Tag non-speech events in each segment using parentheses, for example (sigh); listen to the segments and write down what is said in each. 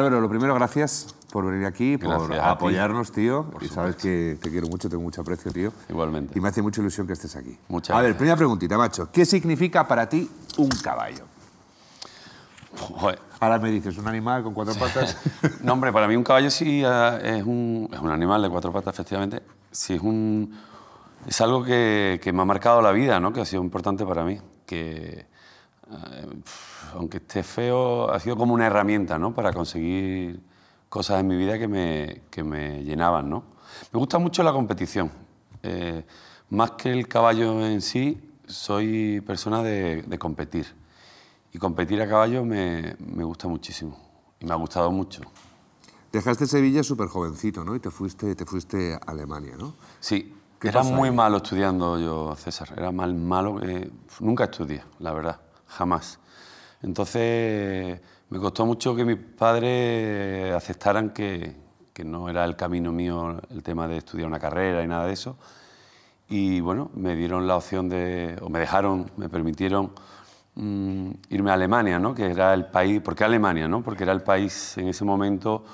Álvaro, lo primero, gracias por venir aquí, por Gracias ti. apoyarnos, tío. Por y sabes que te quiero mucho, tengo mucho aprecio, tío. Igualmente. Y me hace mucha ilusión que estés aquí. Muchas A ver, gracias. primera preguntita, macho. ¿Qué significa para ti un caballo? Joder. Ahora me dices, un animal con cuatro patas. (laughs) No, hombre, para mí un caballo sí eh, es un, es un animal de cuatro patas, efectivamente. Sí, es, un, es algo que, que me ha marcado la vida, ¿no? que ha sido importante para mí. Que, aunque esté feo, ha sido como una herramienta ¿no? para conseguir cosas en mi vida que me, que me llenaban. ¿no? Me gusta mucho la competición. Eh, más que el caballo en sí, soy persona de, de competir. Y competir a caballo me, me gusta muchísimo. Y me ha gustado mucho. Dejaste Sevilla súper jovencito, ¿no? Y te fuiste, te fuiste a Alemania, ¿no? Sí, ¿Qué era muy malo estudiando yo, César. Era mal malo. que nunca estudié, la verdad, jamás. Entonces me costó mucho que mis padres aceptaran que, que no era el camino mío el tema de estudiar una carrera y nada de eso. Y bueno, me dieron la opción de, o me dejaron, me permitieron mm, irme a Alemania, ¿no? que era el país, ¿por qué Alemania? No? Porque era el país en ese momento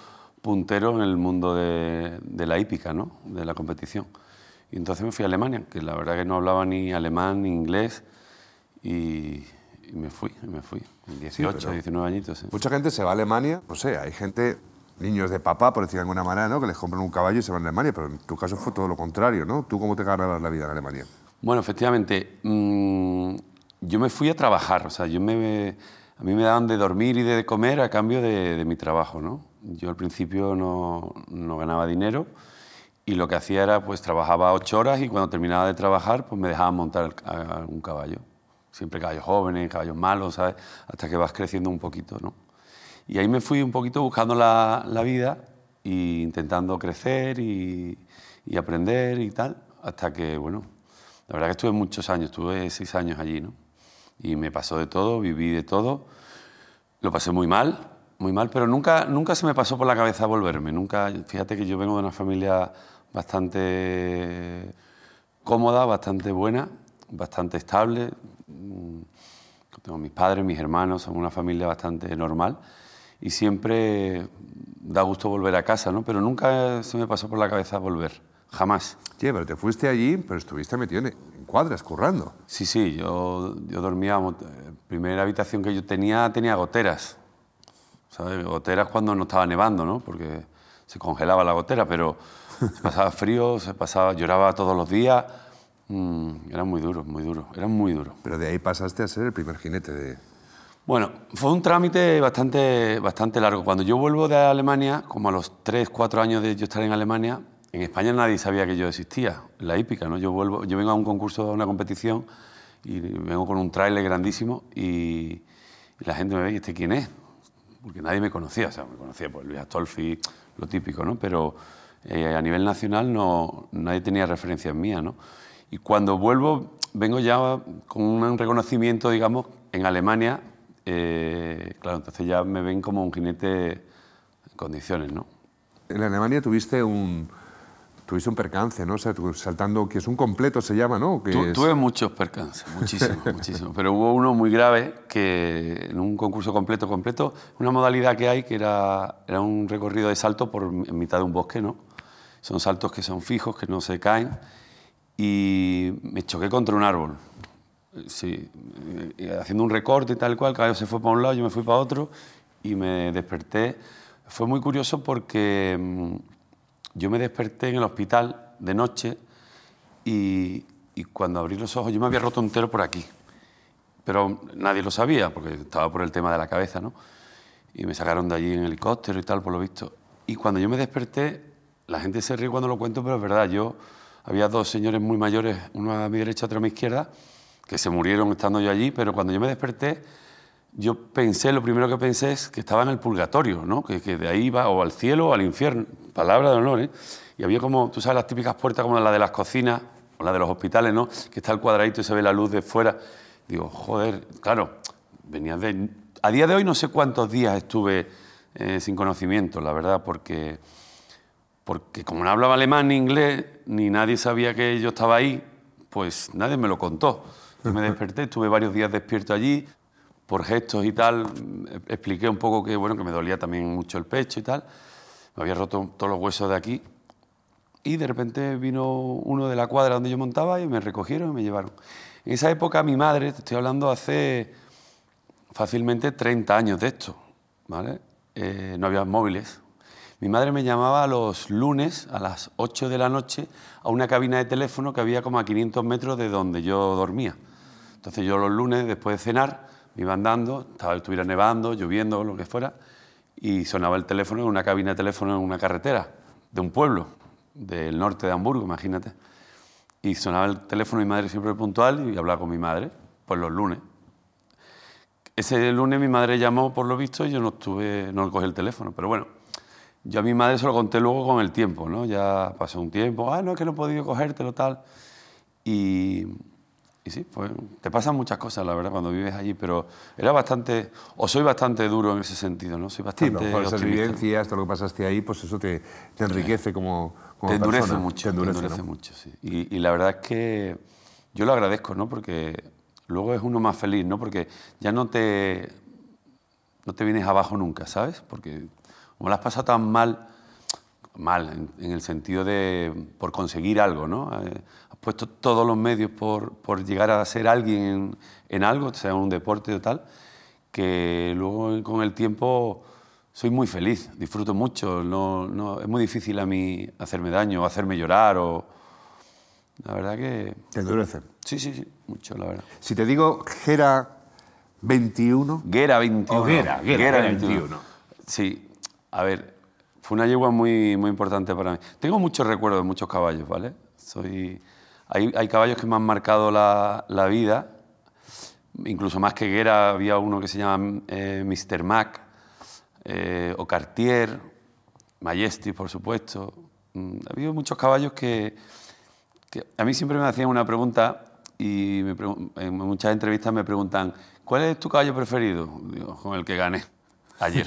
puntero en el mundo de, de la hípica, ¿no? de la competición. Y entonces me fui a Alemania, que la verdad que no hablaba ni alemán ni inglés, y, y me fui, me fui, con 18, pero- 19 añitos. sí. Mucha gente se va a Alemania, no sé, hay gente, niños de papá, por decir de alguna manera, ¿no? Que les compran un caballo y se van a Alemania, pero en tu caso fue todo lo contrario, ¿no? ¿Tú cómo te ganabas la vida en Alemania? Bueno, efectivamente, mm, yo me fui a trabajar, o sea, yo me, a mí me daban de dormir y de comer a cambio de, de mi trabajo, ¿no? Yo al principio no, no ganaba dinero y lo que hacía era, pues trabajaba ocho horas y cuando terminaba de trabajar, pues me dejaban montar a- a un caballo. Siempre caballos jóvenes, caballos malos, ¿sabes? Hasta que vas creciendo un poquito, ¿no? Y ahí me fui un poquito buscando la, la vida e intentando crecer y, y aprender y tal, hasta que, bueno, la verdad que estuve muchos años, estuve seis años allí, ¿no? Y me pasó de todo, viví de todo, lo pasé muy mal, muy mal, pero nunca, nunca se me pasó por la cabeza volverme, nunca, fíjate que yo vengo de una familia bastante cómoda, bastante buena, bastante estable, tengo mis padres, mis hermanos, son una familia bastante normal y siempre da gusto volver a casa, ¿no? Pero nunca se me pasó por la cabeza volver, jamás. Oye, pero te fuiste allí, pero estuviste metido en, cuadras, currando. Sí, sí, yo, yo dormía, eh, primera habitación que yo tenía tenía goteras, ¿sabes? Goteras cuando no estaba nevando, ¿no? Porque se congelaba la gotera, pero se pasaba frío, se pasaba, lloraba todos los días, mm, era muy duro, muy duro, era muy duro. Pero de ahí pasaste a ser el primer jinete de... Bueno, fue un trámite bastante, bastante largo. Cuando yo vuelvo de Alemania, como a los 3, 4 años de yo estar en Alemania, en España nadie sabía que yo existía, la hípica, ¿no? Yo, vuelvo, yo vengo a un concurso, a una competición, y vengo con un tráiler grandísimo, y, y la gente me ve, ¿y este quién es? Porque nadie me conocía, o sea, me conocía por Luis Astolfi, lo típico, ¿no? Pero eh, a nivel nacional no, nadie tenía referencias mías, ¿no? Y cuando vuelvo, vengo ya con un reconocimiento, digamos, en Alemania, eh, claro, entonces ya me ven como un jinete en condiciones, ¿no? En Alemania tuviste un, tuviste un percance, ¿no? O sea, tú saltando, que es un completo, se llama, ¿no? Que Tu- es- Tuve muchos percances, muchísimos, (laughs) muchísimos. Pero hubo uno muy grave que en un concurso completo, completo, una modalidad que hay que era, era un recorrido de salto por en mitad de un bosque, ¿no? Son saltos que son fijos, que no se caen. Y me choqué contra un árbol. Sí, haciendo un recorte y tal cual, el caballo se fue para un lado, yo me fui para otro y me desperté. Fue muy curioso porque mm, yo me desperté en el hospital de noche y, y cuando abrí los ojos yo me había roto entero por aquí, pero nadie lo sabía porque estaba por el tema de la cabeza, ¿no? Y me sacaron de allí en helicóptero y tal, por lo visto. Y cuando yo me desperté, la gente se ríe cuando lo cuento, pero es verdad, yo había dos señores muy mayores, uno a mi derecha, otro a mi izquierda, que se murieron estando yo allí, pero cuando yo me desperté, yo pensé, lo primero que pensé es que estaba en el purgatorio, ¿no? Que, que de ahí iba o al cielo o al infierno, palabra de honor, ¿eh? Y había como, tú sabes, las típicas puertas como la de las cocinas o la de los hospitales, ¿no? Que está el cuadradito y se ve la luz de fuera. Digo, joder, claro, venía de... A día de hoy no sé cuántos días estuve eh, sin conocimiento, la verdad, porque, porque como no hablaba alemán ni inglés, ni nadie sabía que yo estaba ahí, pues nadie me lo contó. Yo me desperté, estuve varios días despierto allí, por gestos y tal, expliqué un poco que, bueno, que me dolía también mucho el pecho y tal. Me había roto todos los huesos de aquí. Y de repente vino uno de la cuadra donde yo montaba y me recogieron y me llevaron. En esa época mi madre, te estoy hablando hace fácilmente 30 años de esto, ¿vale? Eh, no había móviles. Mi madre me llamaba los lunes a las 8 de la noche a una cabina de teléfono que había como a 500 metros de donde yo dormía. Entonces yo los lunes, después de cenar, me iba andando, estaba, estuviera nevando, lloviendo, lo que fuera, y sonaba el teléfono en una cabina de teléfono en una carretera de un pueblo del norte de Hamburgo, imagínate. Y sonaba el teléfono, mi madre siempre puntual, y hablaba con mi madre, pues los lunes. Ese lunes mi madre llamó, por lo visto, y yo no estuve, no cogí el teléfono, pero bueno, yo a mi madre se lo conté luego con el tiempo, ¿no? Ya pasó un tiempo, ah, no, es que no he podido cogértelo, tal. Y, y sí, pues te pasan muchas cosas, la verdad, cuando vives allí, pero era bastante, o soy bastante duro en ese sentido, ¿no? Soy bastante sí, por esas vivencias, todo lo que pasaste ahí, pues eso te, te enriquece como, como te endurece persona. mucho, Te endurece, te endurece ¿no? mucho, sí. Y, y la verdad es que yo lo agradezco, ¿no? Porque luego es uno más feliz, ¿no? Porque ya no te, no te vienes abajo nunca, ¿sabes? Porque como lo has pasado tan mal, mal en, en el sentido de por conseguir algo, ¿no? Eh, has puesto todos los medios por, por llegar a ser alguien en, en algo, sea en un deporte o tal, que luego con el tiempo soy muy feliz, disfruto mucho, no, no, es muy difícil a mí hacerme daño o hacerme llorar o... La verdad que... Te endurece. Sí, sí, sí, mucho, la verdad. Si te digo Gera 21, Guerra 21. Guerra, Guerra, Guerra 21. Sí, a ver, fue una yegua muy, muy importante para mí. Tengo muchos recuerdos de muchos caballos, ¿vale? Soy, hay, hay caballos que me han marcado la, la vida, incluso más que Guerra, había uno que se llama eh, Mr. Mac, eh, o Cartier, Majesty, por supuesto. Mm, Ha habido muchos caballos que, a mí siempre me hacían una pregunta y en muchas entrevistas me preguntan, ¿cuál es tu caballo preferido? Con el que gané ayer.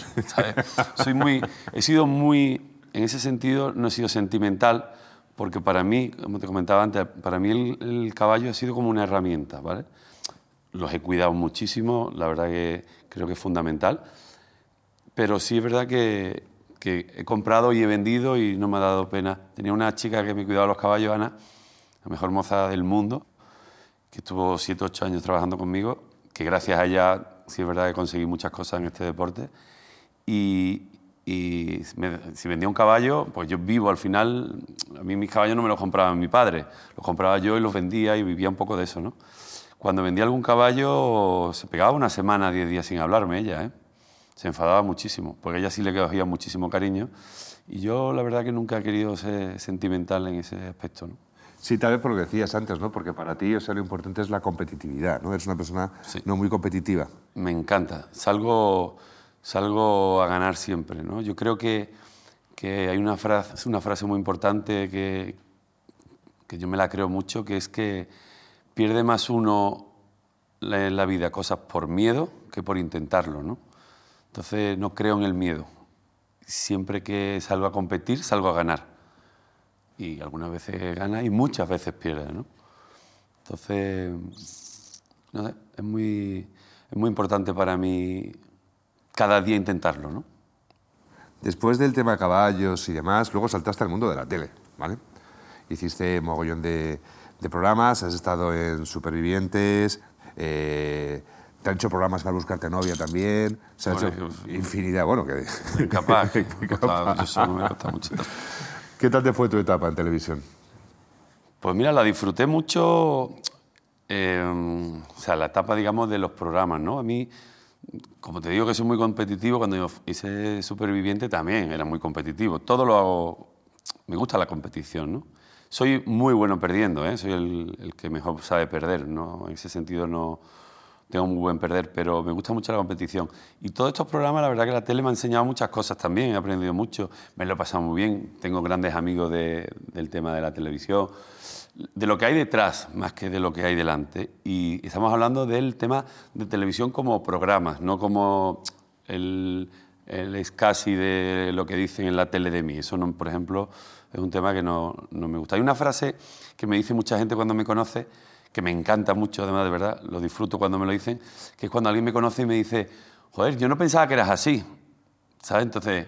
Soy muy, he sido muy, en ese sentido, no he sido sentimental, porque para mí, como te comentaba antes, para mí el, el caballo ha sido como una herramienta, ¿vale? Los he cuidado muchísimo, la verdad que creo que es fundamental, pero sí es verdad que, que he comprado y he vendido y no me ha dado pena. Tenía una chica que me cuidaba los caballos, Ana, la mejor moza del mundo, que estuvo 7 8 años trabajando conmigo, que gracias a ella sí es verdad que conseguí muchas cosas en este deporte. Y, si vendía un caballo, pues yo vivo al final, a mí mis caballos no me los compraba mi padre, los compraba yo y los vendía y vivía un poco de eso, ¿no? Cuando vendía algún caballo se pegaba una semana, 10 días sin hablarme ella, ¿eh? Se enfadaba muchísimo, porque ella sí le cogía muchísimo cariño y yo la verdad que nunca he querido ser sentimental en ese aspecto. Sí, tal vez por lo que decías antes, ¿no? Porque para ti, o sea, lo importante es la competitividad, ¿no? Eres una persona Sí. no muy competitiva. Me encanta. Salgo, salgo a ganar siempre. ¿no? Yo creo que, que hay una frase, una frase muy importante que, que yo me la creo mucho, que es que pierde más uno en la vida cosas por miedo que por intentarlo. ¿no? Entonces no creo en el miedo. Siempre que salgo a competir, salgo a ganar. Y algunas veces gana y muchas veces pierde. ¿no? Entonces, no sé, es muy, es muy importante para mí cada día intentarlo, ¿no? Después del tema caballos y demás, luego saltaste al mundo de la tele, ¿vale? Hiciste mogollón de, de programas, has estado en Supervivientes, eh, te han hecho programas para buscarte novia también, se ha Bueno, hecho yo- infinidad, bueno, que... Capaz, (laughs) que solo me costaba mucho. ¿Qué tal te fue tu etapa en televisión? Pues mira, la disfruté mucho, eh, o sea, la etapa, digamos, de los programas, ¿no? A mí, como te digo que soy muy competitivo, cuando yo hice Superviviente también era muy competitivo. Todo lo hago, me gusta la competición, ¿no? Soy muy bueno perdiendo, ¿eh? Soy el, el que mejor sabe perder, ¿no? En ese sentido no tengo muy buen perder, pero me gusta mucho la competición. Y todos estos programas, la verdad que la tele me ha enseñado muchas cosas también, he aprendido mucho, me lo he pasado muy bien, tengo grandes amigos de- del tema de la televisión, de lo que hay detrás más que de lo que hay delante. Y estamos hablando del tema de televisión como programas, no como el, el de lo que dicen en la tele de mí. Eso, por ejemplo, es un tema que no, no me gusta. Hay una frase que me dice mucha gente cuando me conoce, que me encanta mucho, además de verdad, lo disfruto cuando me lo dicen, que es cuando alguien me conoce y me dice, joder, yo no pensaba que eras así, ¿sabes? Entonces,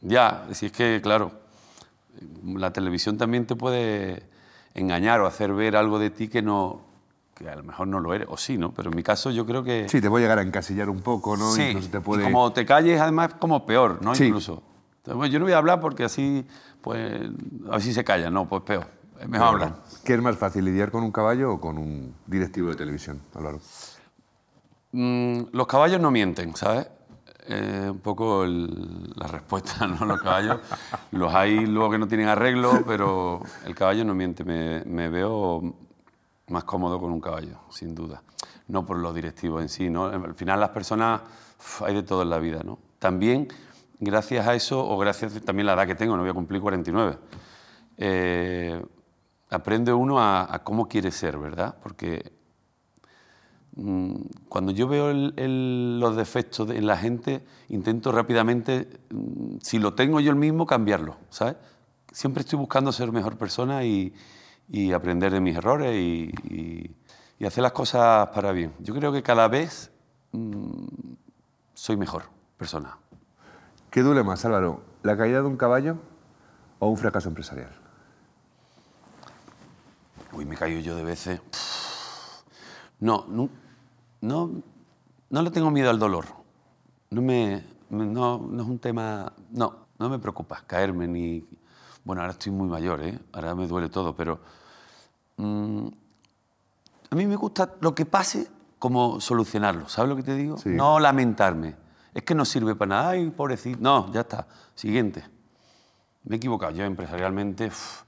ya, si es que, claro, la televisión también te puede engañar o hacer ver algo de ti que no que a lo mejor no lo eres, o sí, ¿no? Pero en mi caso yo creo que... Sí, te voy a llegar a encasillar un poco, ¿no? Sí, te puede... y como te calles, además, como peor, ¿no? Sí. Incluso. Entonces, bueno, yo no voy a hablar porque así, pues, a ver si se calla. No, pues peor. Es mejor hablar. ¿Qué es más fácil, lidiar con un caballo o con un directivo de televisión, Álvaro? Mm, los caballos no mienten, ¿sabes? Eh, un poco el- la respuesta, (laughs) ¿no? Los caballos, los hay luego que no tienen arreglo, pero el caballo no miente. Me, me veo más cómodo con un caballo, sin duda. No por los directivos en sí, ¿no? Al final las personas, uf, hay de todo en la vida, ¿no? También, gracias a eso, o gracias también a la edad que tengo, no voy a cumplir 49, eh, aprende uno a, cómo quiere ser, ¿verdad? Porque Mm, cuando yo veo los defectos de- en la gente, intento rápidamente, mm, si lo tengo yo el mismo, cambiarlo, ¿sabes? Siempre estoy buscando ser mejor persona y, aprender de mis errores y hacer las cosas para bien. Yo creo que cada vez mm, soy mejor persona. ¿Qué duele más, Álvaro? ¿La caída de un caballo o un fracaso empresarial? Uy, me caigo yo de veces. No, no, no, no le tengo miedo al dolor. No, me, no, no es un tema... No, no me preocupa caerme ni... Bueno, ahora estoy muy mayor, ¿eh? Ahora me duele todo, pero... mm, a mí me gusta lo que pase como solucionarlo, ¿sabes lo que te digo? Sí. No lamentarme. Es que no sirve para nada. Ay, pobrecito. No, ya está. Siguiente. Me he equivocado. Yo empresarialmente... uf,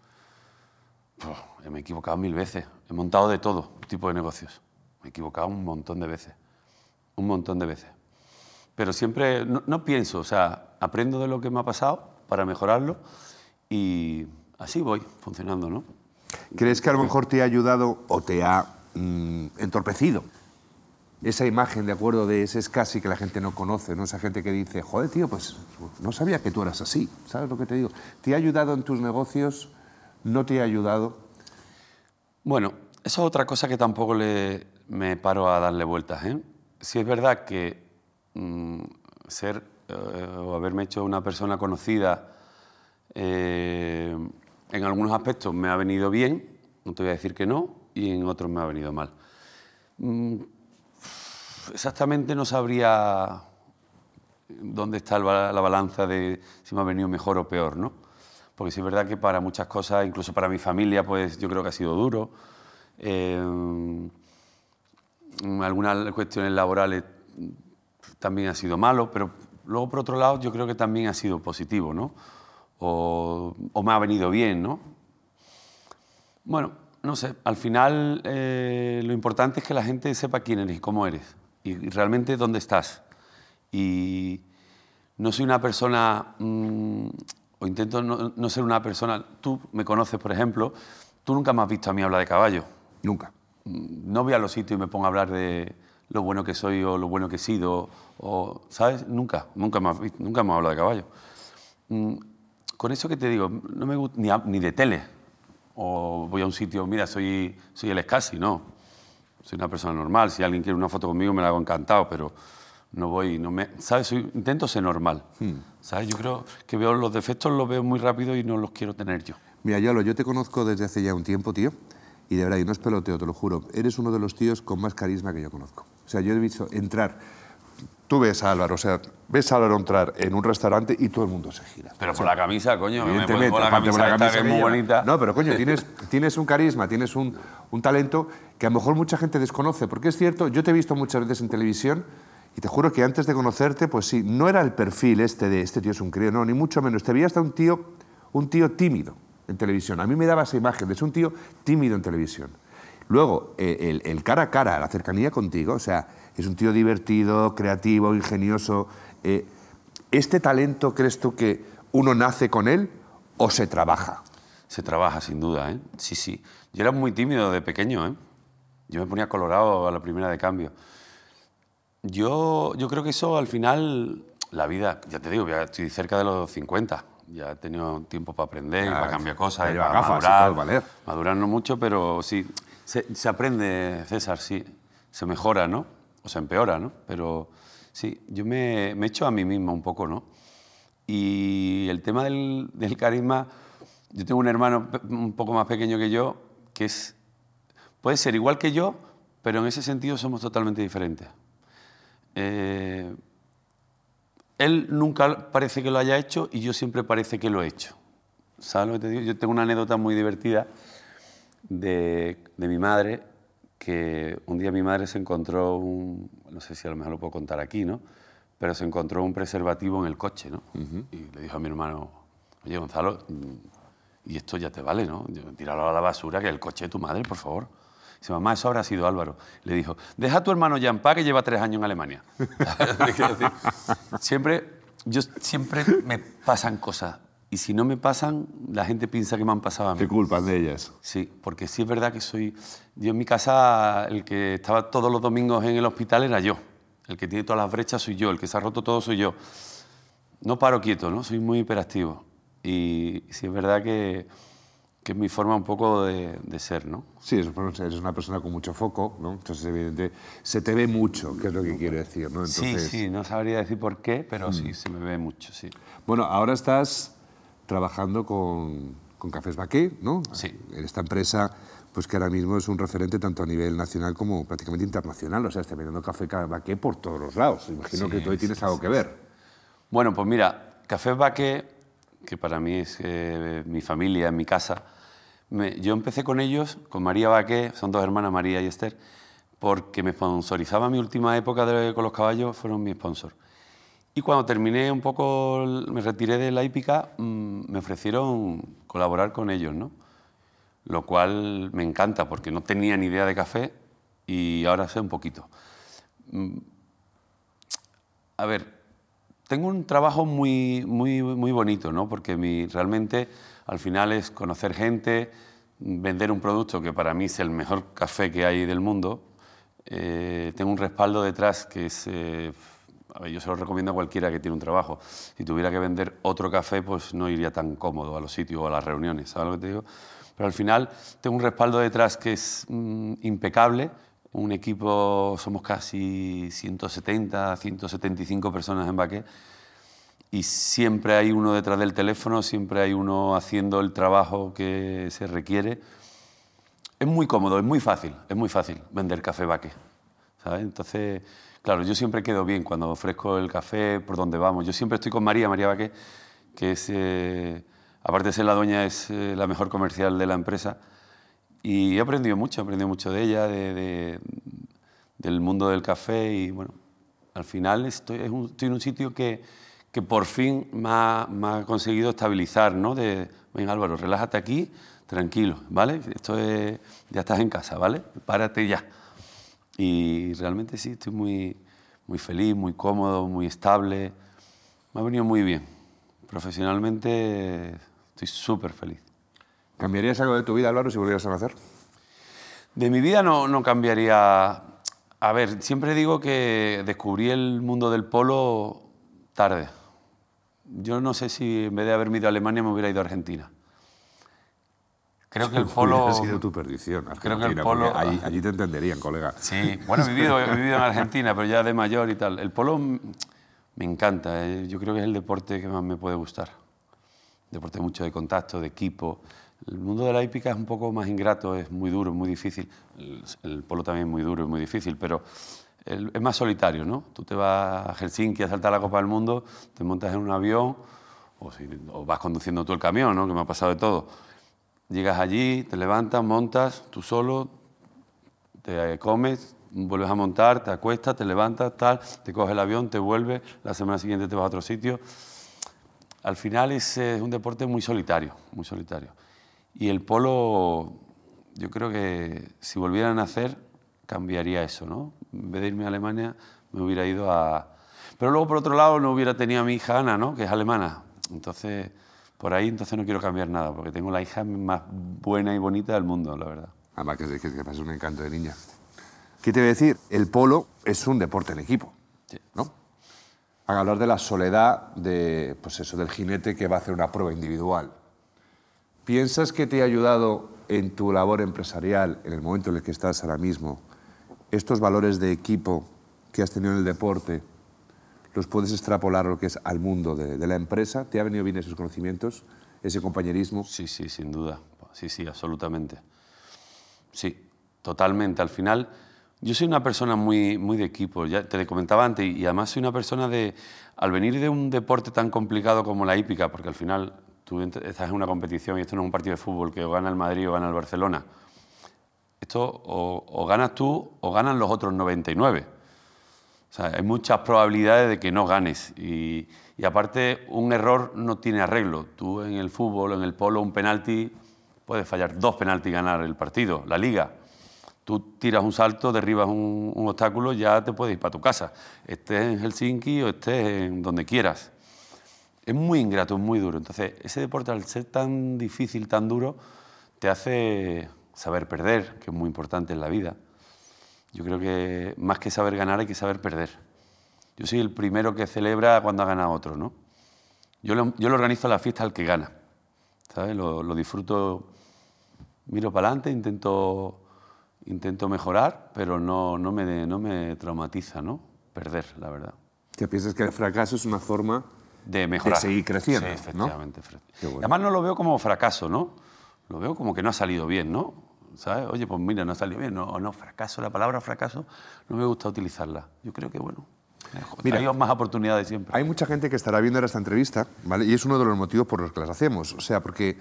Uf, me he equivocado mil veces. He montado de todo tipo de negocios. Me he equivocado un montón de veces. Un montón de veces. Pero siempre, no, no pienso, o sea, aprendo de lo que me ha pasado para mejorarlo y así voy funcionando, ¿no? ¿Crees que a lo mejor te ha ayudado o te ha mm, entorpecido esa imagen, de acuerdo, de ese es casi que la gente no conoce, ¿no? Esa gente que dice, joder, tío, pues no sabía que tú eras así, ¿sabes lo que te digo? ¿Te ha ayudado en tus negocios? ¿No te ha ayudado? Bueno, eso es otra cosa que tampoco me paro a darle vueltas. ¿eh? Si es verdad que mm, ser eh, o haberme hecho una persona conocida eh, en algunos aspectos me ha venido bien, no te voy a decir que no, y en otros me ha venido mal. Mm, exactamente no sabría dónde está el ba- la balanza de si me ha venido mejor o peor, ¿no? Porque sí es verdad que para muchas cosas, incluso para mi familia, pues yo creo que ha sido duro. Eh, algunas cuestiones laborales también ha sido malo, pero luego por otro lado yo creo que también ha sido positivo, ¿no? O, me ha venido bien, ¿no? Bueno, no sé, al final eh, lo importante es que la gente sepa quién eres y cómo eres y, y realmente dónde estás. Y no soy una persona, mm, o intento no, no ser una persona, tú me conoces, por ejemplo, tú nunca me has visto a mí hablar de caballo. Nunca. Mm, No voy a los sitios y me pongo a hablar de lo bueno que soy o lo bueno que he sido, o, ¿sabes? Nunca, nunca me has visto, nunca hemos hablado de caballo. Mm, Con eso que te digo, no me gusta ni, de tele. O voy a un sitio, mira, soy, soy el Escasi, no. Soy una persona normal. Si alguien quiere una foto conmigo, me la hago encantado, pero no voy, no me, ¿sabes? Soy- intento ser normal. ¿Sabes? Yo creo que veo los defectos, los veo muy rápido y no los quiero tener yo. Mira, Yolo, yo te conozco desde hace ya un tiempo, tío, y de verdad, y no es peloteo, te lo juro, eres uno de los tíos con más carisma que yo conozco. O sea, yo he visto entrar, tú ves a Álvaro, o sea, ves a Álvaro entrar en un restaurante y todo el mundo se gira. Pero por la camisa, coño, me pongo la camisa, por la camisa que es muy bonita. No, pero coño, (laughs) tienes, tienes un carisma, tienes un, un talento que a lo mejor mucha gente desconoce, porque es cierto, yo te he visto muchas veces en televisión y te juro que antes de conocerte, pues sí, no era el perfil este de este tío es un crío, no, ni mucho menos. Te veía hasta un tío, un tío tímido en televisión. A mí me daba esa imagen de ser un tío tímido en televisión. Luego, eh, el, el cara a cara, la cercanía contigo, o sea, es un tío divertido, creativo, ingenioso. eh, ¿Este talento crees tú que uno nace con él o se trabaja? Se trabaja, sin duda, ¿eh? Sí, sí. Yo era muy tímido de pequeño, ¿eh? Yo me ponía colorado a la primera de cambio. Yo, yo creo que eso al final, la vida, ya te digo, ya estoy cerca de los 50. Ya he tenido tiempo para aprender, Ya, para cambiar cosas, para gafas madurar. valer. Madurar no mucho, pero sí. Se, se aprende, César, sí. Se mejora, ¿no? O se empeora, ¿no? Pero sí, yo me, me echo a mí mismo un poco, ¿no? Y el tema del, del carisma, yo tengo un hermano un poco más pequeño que yo, que es, puede ser igual que yo, pero en ese sentido somos totalmente diferentes. Eh, él nunca parece que lo haya hecho y yo siempre parece que lo he hecho. ¿Sabes lo que te digo? Yo tengo una anécdota muy divertida de, de mi madre, que un día mi madre se encontró un, no sé si a lo mejor lo puedo contar aquí, ¿no? Pero se encontró un preservativo en el coche, ¿no? Y le dijo a mi hermano, oye Gonzalo, mm, y esto ya te vale, ¿no? Tíralo a la basura, que es el coche de tu madre, por favor. Dice, mamá, eso habrá sido Álvaro. Le dijo, deja a tu hermano ya en paz, que lleva tres años en Alemania. (laughs) Siempre, yo siempre me pasan cosas. Y si no me pasan, la gente piensa que me han pasado a mí. Te culpan de ellas. Sí, porque sí es verdad que soy... Yo en mi casa, el que estaba todos los domingos en el hospital era yo. El que tiene todas las brechas soy yo. El que se ha roto todo soy yo. No paro quieto, ¿no? Soy muy hiperactivo. Y sí es verdad que, que es mi forma un poco de, de ser, ¿no? Sí, eres una persona con mucho foco, ¿no? Entonces, evidentemente, se te ve mucho, que es lo que quiero decir, ¿no? Entonces, Sí, sí, no sabría decir por qué, pero sí, se me ve mucho, sí. Bueno, ahora estás trabajando con, con Cafés Baqué, ¿no? Sí. En esta empresa, pues que ahora mismo es un referente tanto a nivel nacional como prácticamente internacional. O sea, está vendiendo Café Baqué por todos los lados. Imagino Sí, que tú ahí tienes sí, algo que ver. Bueno, pues mira, Café Baque, que para mí es eh, mi familia, mi casa, me- yo empecé con ellos, con María Baque, son dos hermanas, María y Esther, porque me sponsorizaba mi última época de- con los caballos, fueron mi sponsor. Y cuando terminé un poco, me retiré de la hípica, mm, me ofrecieron colaborar con ellos, ¿no? Lo cual me encanta, porque no tenía ni idea de café y ahora sé un poquito. A ver, tengo un trabajo muy, muy, muy bonito, ¿no? Porque mi, realmente al final es conocer gente, vender un producto que para mí es el mejor café que hay del mundo. Eh, tengo un respaldo detrás que es... eh, yo se lo recomiendo a cualquiera que tiene un trabajo. Si tuviera que vender otro café, pues no iría tan cómodo a los sitios o a las reuniones, ¿sabes lo que te digo? Pero al final tengo un respaldo detrás que es mm, impecable. Un equipo, somos casi 170, 175 personas en Baqué y siempre hay uno detrás del teléfono, siempre hay uno haciendo el trabajo que se requiere. Es muy cómodo, es muy fácil, es muy fácil vender café Baque. ¿sabes? Entonces, claro, yo siempre quedo bien cuando ofrezco el café por donde vamos. Yo siempre estoy con María, María Baque, que es, eh, aparte de ser la dueña, es eh, la mejor comercial de la empresa. Y he aprendido mucho, he aprendido mucho de ella, de, de- del mundo del café y bueno, al final estoy, es un- estoy en un sitio que, que por fin me ha, me ha conseguido estabilizar, ¿no? De, venga Álvaro, relájate aquí, tranquilo, ¿vale? Esto es, ya estás en casa, ¿vale? Párate ya. Y realmente sí, estoy muy, muy feliz, muy cómodo, muy estable. Me ha venido muy bien. Profesionalmente estoy súper feliz. ¿Cambiarías algo de tu vida, Álvaro, si volvieras a nacer? De mi vida no, no cambiaría. A ver, siempre digo que descubrí el mundo del polo tarde. Yo no sé si en vez de haberme ido a Alemania me hubiera ido a Argentina. Creo que (laughs) el polo. Hubiera sido tu perdición. Creo que el Argentina, polo- Allí, allí te entenderían, colega. Sí, bueno, he vivido, he vivido en Argentina, pero ya de mayor y tal. El polo me encanta, eh, yo creo que es el deporte que más me puede gustar. Deporte mucho de contacto, de equipo. El mundo de la hípica es un poco más ingrato, es muy duro, muy difícil. El, el polo también es muy duro y muy difícil, pero es más solitario, ¿no? Tú te vas a Helsinki a saltar la Copa del Mundo, te montas en un avión o, vas conduciendo tú el camión, ¿no? Que me ha pasado de todo. Llegas allí, te levantas, montas, tú solo, te comes, vuelves a montar, te acuestas, te levantas, tal, te coges el avión, te vuelves, la semana siguiente te vas a otro sitio. Al final es, eh, es un deporte muy solitario, muy solitario. Y el polo, yo creo que si volviera a nacer, cambiaría eso, ¿no? En vez de irme a Alemania, me hubiera ido a... Pero luego, por otro lado, no hubiera tenido a mi hija Ana, ¿no? Que es alemana. Entonces, por ahí entonces no quiero cambiar nada, porque tengo la hija más buena y bonita del mundo, la verdad. Además, que, que, que pasa un encanto de niña. ¿Qué te voy a decir? El polo es un deporte en equipo, Sí. ¿no? Para hablar de la soledad de, pues eso, del jinete que va a hacer una prueba individual. ¿Piensas que te ha ayudado en tu labor empresarial, en el momento en el que estás ahora mismo, estos valores de equipo que has tenido en el deporte, los puedes extrapolar lo que es al mundo de, la empresa? ¿Te ha venido bien esos conocimientos, ese compañerismo? Sí, sí, sin duda. Sí, sí, absolutamente. Sí, totalmente. Al final, yo soy una persona muy, muy de equipo, ya te lo comentaba antes, y además soy una persona de, al venir de un deporte tan complicado como la hípica, porque al final tú estás en una competición y esto no es un partido de fútbol que gana el Madrid o gana el Barcelona. O, ganas tú o ganan los otros 99. O sea, hay muchas probabilidades de que no ganes. Y, y aparte, un error no tiene arreglo. Tú en el fútbol, en el polo, un penalti, puedes fallar dos penaltis y ganar el partido, la liga. Tú tiras un salto, derribas un, un obstáculo, ya te puedes ir para tu casa. Estés en Helsinki o estés en donde quieras es muy ingrato, es muy duro. Entonces, ese deporte, al ser tan difícil, tan duro, te hace saber perder, que es muy importante en la vida. Yo creo que más que saber ganar hay que saber perder. Yo soy el primero que celebra cuando ha ganado otro, ¿no? Yo lo, yo lo organizo la fiesta al que gana, ¿sabes? Lo, lo disfruto, miro para adelante, intento, intento mejorar, pero no, no, me, no me traumatiza, ¿no? Perder, la verdad. ¿Qué piensas que el fracaso es una forma de mejorar. De seguir creciendo. Sí, efectivamente. Bueno. Además no lo veo como fracaso, ¿no? Lo veo como que no ha salido bien, ¿no? ¿Sabes? Oye, pues mira, no ha salido bien. No, no, fracaso, la palabra fracaso no me gusta utilizarla. Yo creo que, bueno, Mira, hay más oportunidades siempre. Hay mucha gente que estará viendo esta entrevista, ¿vale? Y es uno de los motivos por los que las hacemos. O sea, porque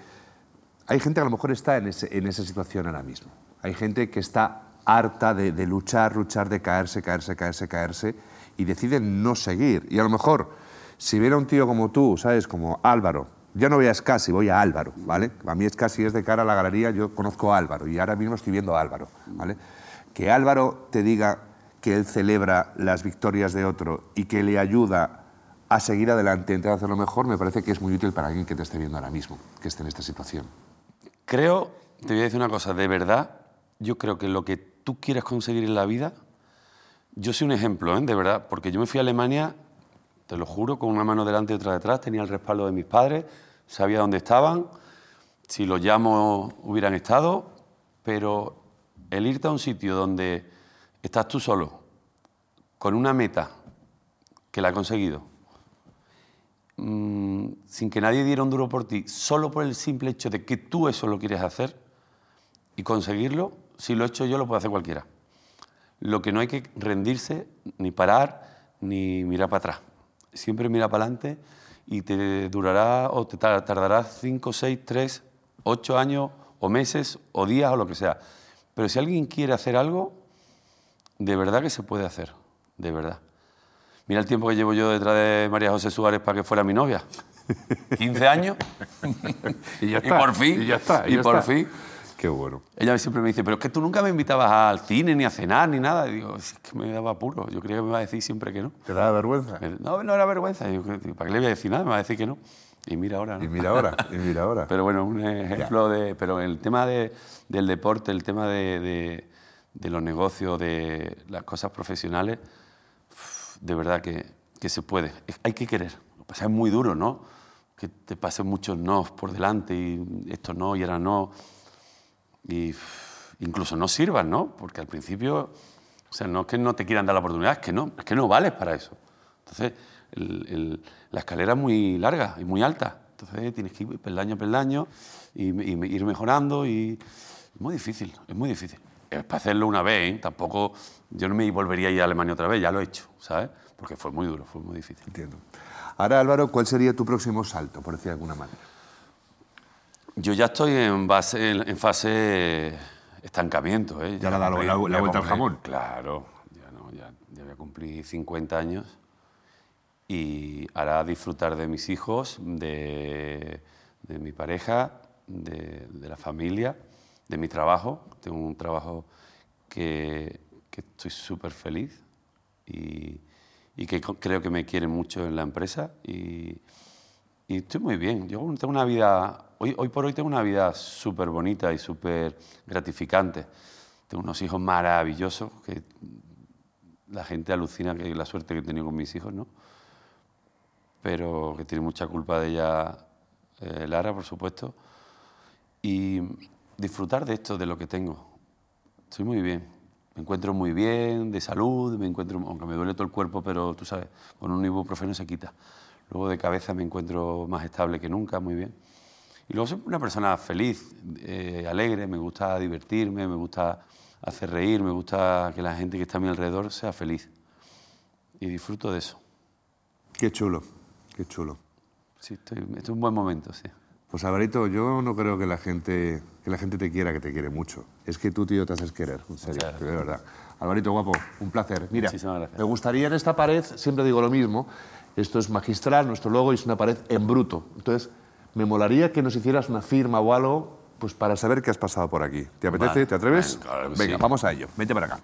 hay gente que a lo mejor está en, ese, en esa situación ahora mismo. Hay gente que está harta de, de luchar, luchar, de caerse, caerse, caerse, caerse, y decide no seguir. Y a lo mejor si viera un tío como tú, ¿sabes? Como Álvaro, yo no voy a Scassi, voy a Álvaro, ¿vale? A mí Scassi es de cara a la galería, yo conozco a Álvaro y ahora mismo estoy viendo a Álvaro, ¿vale? Que Álvaro te diga que él celebra las victorias de otro y que le ayuda a seguir adelante, a intentar hacerlo mejor, me parece que es muy útil para alguien que te esté viendo ahora mismo, que esté en esta situación. Creo, te voy a decir una cosa, de verdad, yo creo que lo que tú quieres conseguir en la vida, yo soy un ejemplo, ¿eh? de verdad, porque yo me fui a Alemania te lo juro, con una mano delante y otra detrás, tenía el respaldo de mis padres, sabía dónde estaban, si los llamo hubieran estado, pero el irte a un sitio donde estás tú solo, con una meta que la ha conseguido, mmm, sin que nadie diera un duro por ti, solo por el simple hecho de que tú eso lo quieres hacer y conseguirlo, si lo he hecho yo lo puede hacer cualquiera. Lo que no hay que rendirse, ni parar, ni mirar para atrás siempre mira para adelante y te durará o te tardará 5, 6, 3, 8 años o meses o días o lo que sea. Pero si alguien quiere hacer algo, de verdad que se puede hacer, de verdad. Mira el tiempo que llevo yo detrás de María José Suárez para que fuera mi novia. (laughs) 15 años. y, ya y por fin. Y ya está. Y, por fin. Qué bueno. Ella siempre me dice, pero es que tú nunca me invitabas al cine, ni a cenar, ni nada. Y digo, es que me daba apuro. Yo creía que me iba a decir siempre que no. ¿Te daba vergüenza? No, no era vergüenza. Yo, ¿Para qué le voy a decir nada? Me va a decir que no. Y mira ahora, ¿no? Y mira ahora, (laughs) y mira ahora. pero bueno, un ejemplo de... Pero el tema de, del deporte, el tema de, de, de, los negocios, de las cosas profesionales, de verdad que, que se puede. Hay que querer. Lo que pasa es muy duro, ¿no? Que te pasen muchos no por delante y esto no y ahora no y incluso no sirvan, ¿no? Porque al principio, o sea, no es que no te quieran dar la oportunidad, es que no, es que no vales para eso. Entonces, la escalera es muy larga y muy alta. Entonces, tienes que ir peldaño a peldaño y, y ir mejorando y es muy difícil, es muy difícil. Es para hacerlo una vez, ¿eh? tampoco yo no me volvería a ir a Alemania otra vez, ya lo he hecho, ¿sabes? Porque fue muy duro, fue muy difícil. Entiendo. Ahora, Álvaro, ¿cuál sería tu próximo salto, por decir de alguna manera? Yo ya estoy en, base, en fase estancamiento. ¿eh? Ya, ya ha dado la, la, la vuelta al jamón. Claro, ya, no, ya, ya voy a cumplir 50 años y ahora disfrutar de mis hijos, de, de mi pareja, de, de, la familia, de mi trabajo. Tengo un trabajo que, que estoy súper feliz y, y, que creo que me quiere mucho en la empresa y, y estoy muy bien. Yo tengo una vida hoy, hoy por hoy tengo una vida súper bonita y súper gratificante. Tengo unos hijos maravillosos que la gente alucina que la suerte que he tenido con mis hijos, ¿no? Pero que tiene mucha culpa de ella eh, Lara, por supuesto. y disfrutar de esto, de lo que tengo. Estoy muy bien. Me encuentro muy bien, de salud, me encuentro, aunque me duele todo el cuerpo, pero tú sabes, con un ibuprofeno se quita. Luego de cabeza me encuentro más estable que nunca, muy bien. Y luego soy una persona feliz, eh, alegre, me gusta divertirme, me gusta hacer reír, me gusta que la gente que está a mi alrededor sea feliz. Y disfruto de eso. Qué chulo, qué chulo. Sí, estoy, este es un buen momento, sí. Pues Alvarito, yo no creo que la gente que la gente te quiera, que te quiere mucho. Es que tú, tío, te haces querer, en serio, de verdad. Alvarito, guapo, un placer. Mira, Muchísimas gracias. me gustaría en esta pared, siempre digo lo mismo, esto es magistral, nuestro logo y es una pared en bruto. Entonces, me molaría que nos hicieras una firma o algo, pues para saber qué has pasado por aquí. ¿Te apetece? Vale. ¿Te atreves? Venga, claro que Venga, sí. vamos a ello. Vente para acá.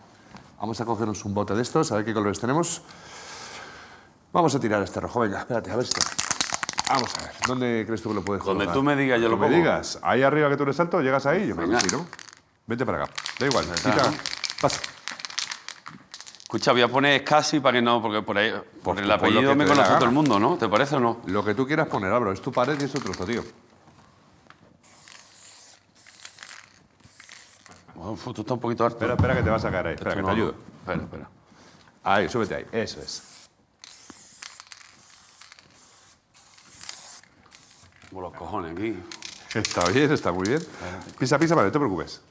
Vamos a cogernos un bote de estos, a ver qué colores tenemos. Vamos a tirar este rojo. Venga, espérate, a ver si... Vamos a ver, ¿dónde crees tú que lo puedes Donde colocar? tú me digas, yo lo Donde me pongo. digas. Ahí arriba que tú eres alto, llegas ahí, yo Venga. sí, ¿no? Vente para acá. Da igual, quita. Pasa. Escucha, voy a poner casi para que no, porque por ahí, por el pon lo apellido me conoce todo el mundo, ¿no? ¿Te parece o no? Lo que tú quieras poner, abro. Es tu pared y es tu trozo, tío. Uf, tú estás un poquito harto. Espera, espera que te vas a caer ahí. Espera, Esto que no- te ayudo. Espera, espera. Ahí, súbete ahí. Eso es. Como los cojones aquí. Está bien, está muy bien. Pisa, pisa, vale, no te preocupes.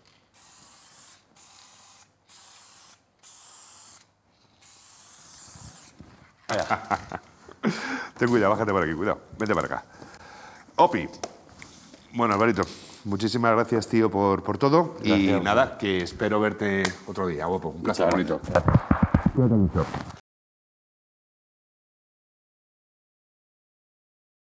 (laughs) Ten cuidado, bájate por aquí, cuidado. Vete para acá. Opi. Bueno, Alvarito, muchísimas gracias, tío, por, por todo. y nada, que espero verte otro día, guapo. Un placer, bonito. Cuídate mucho.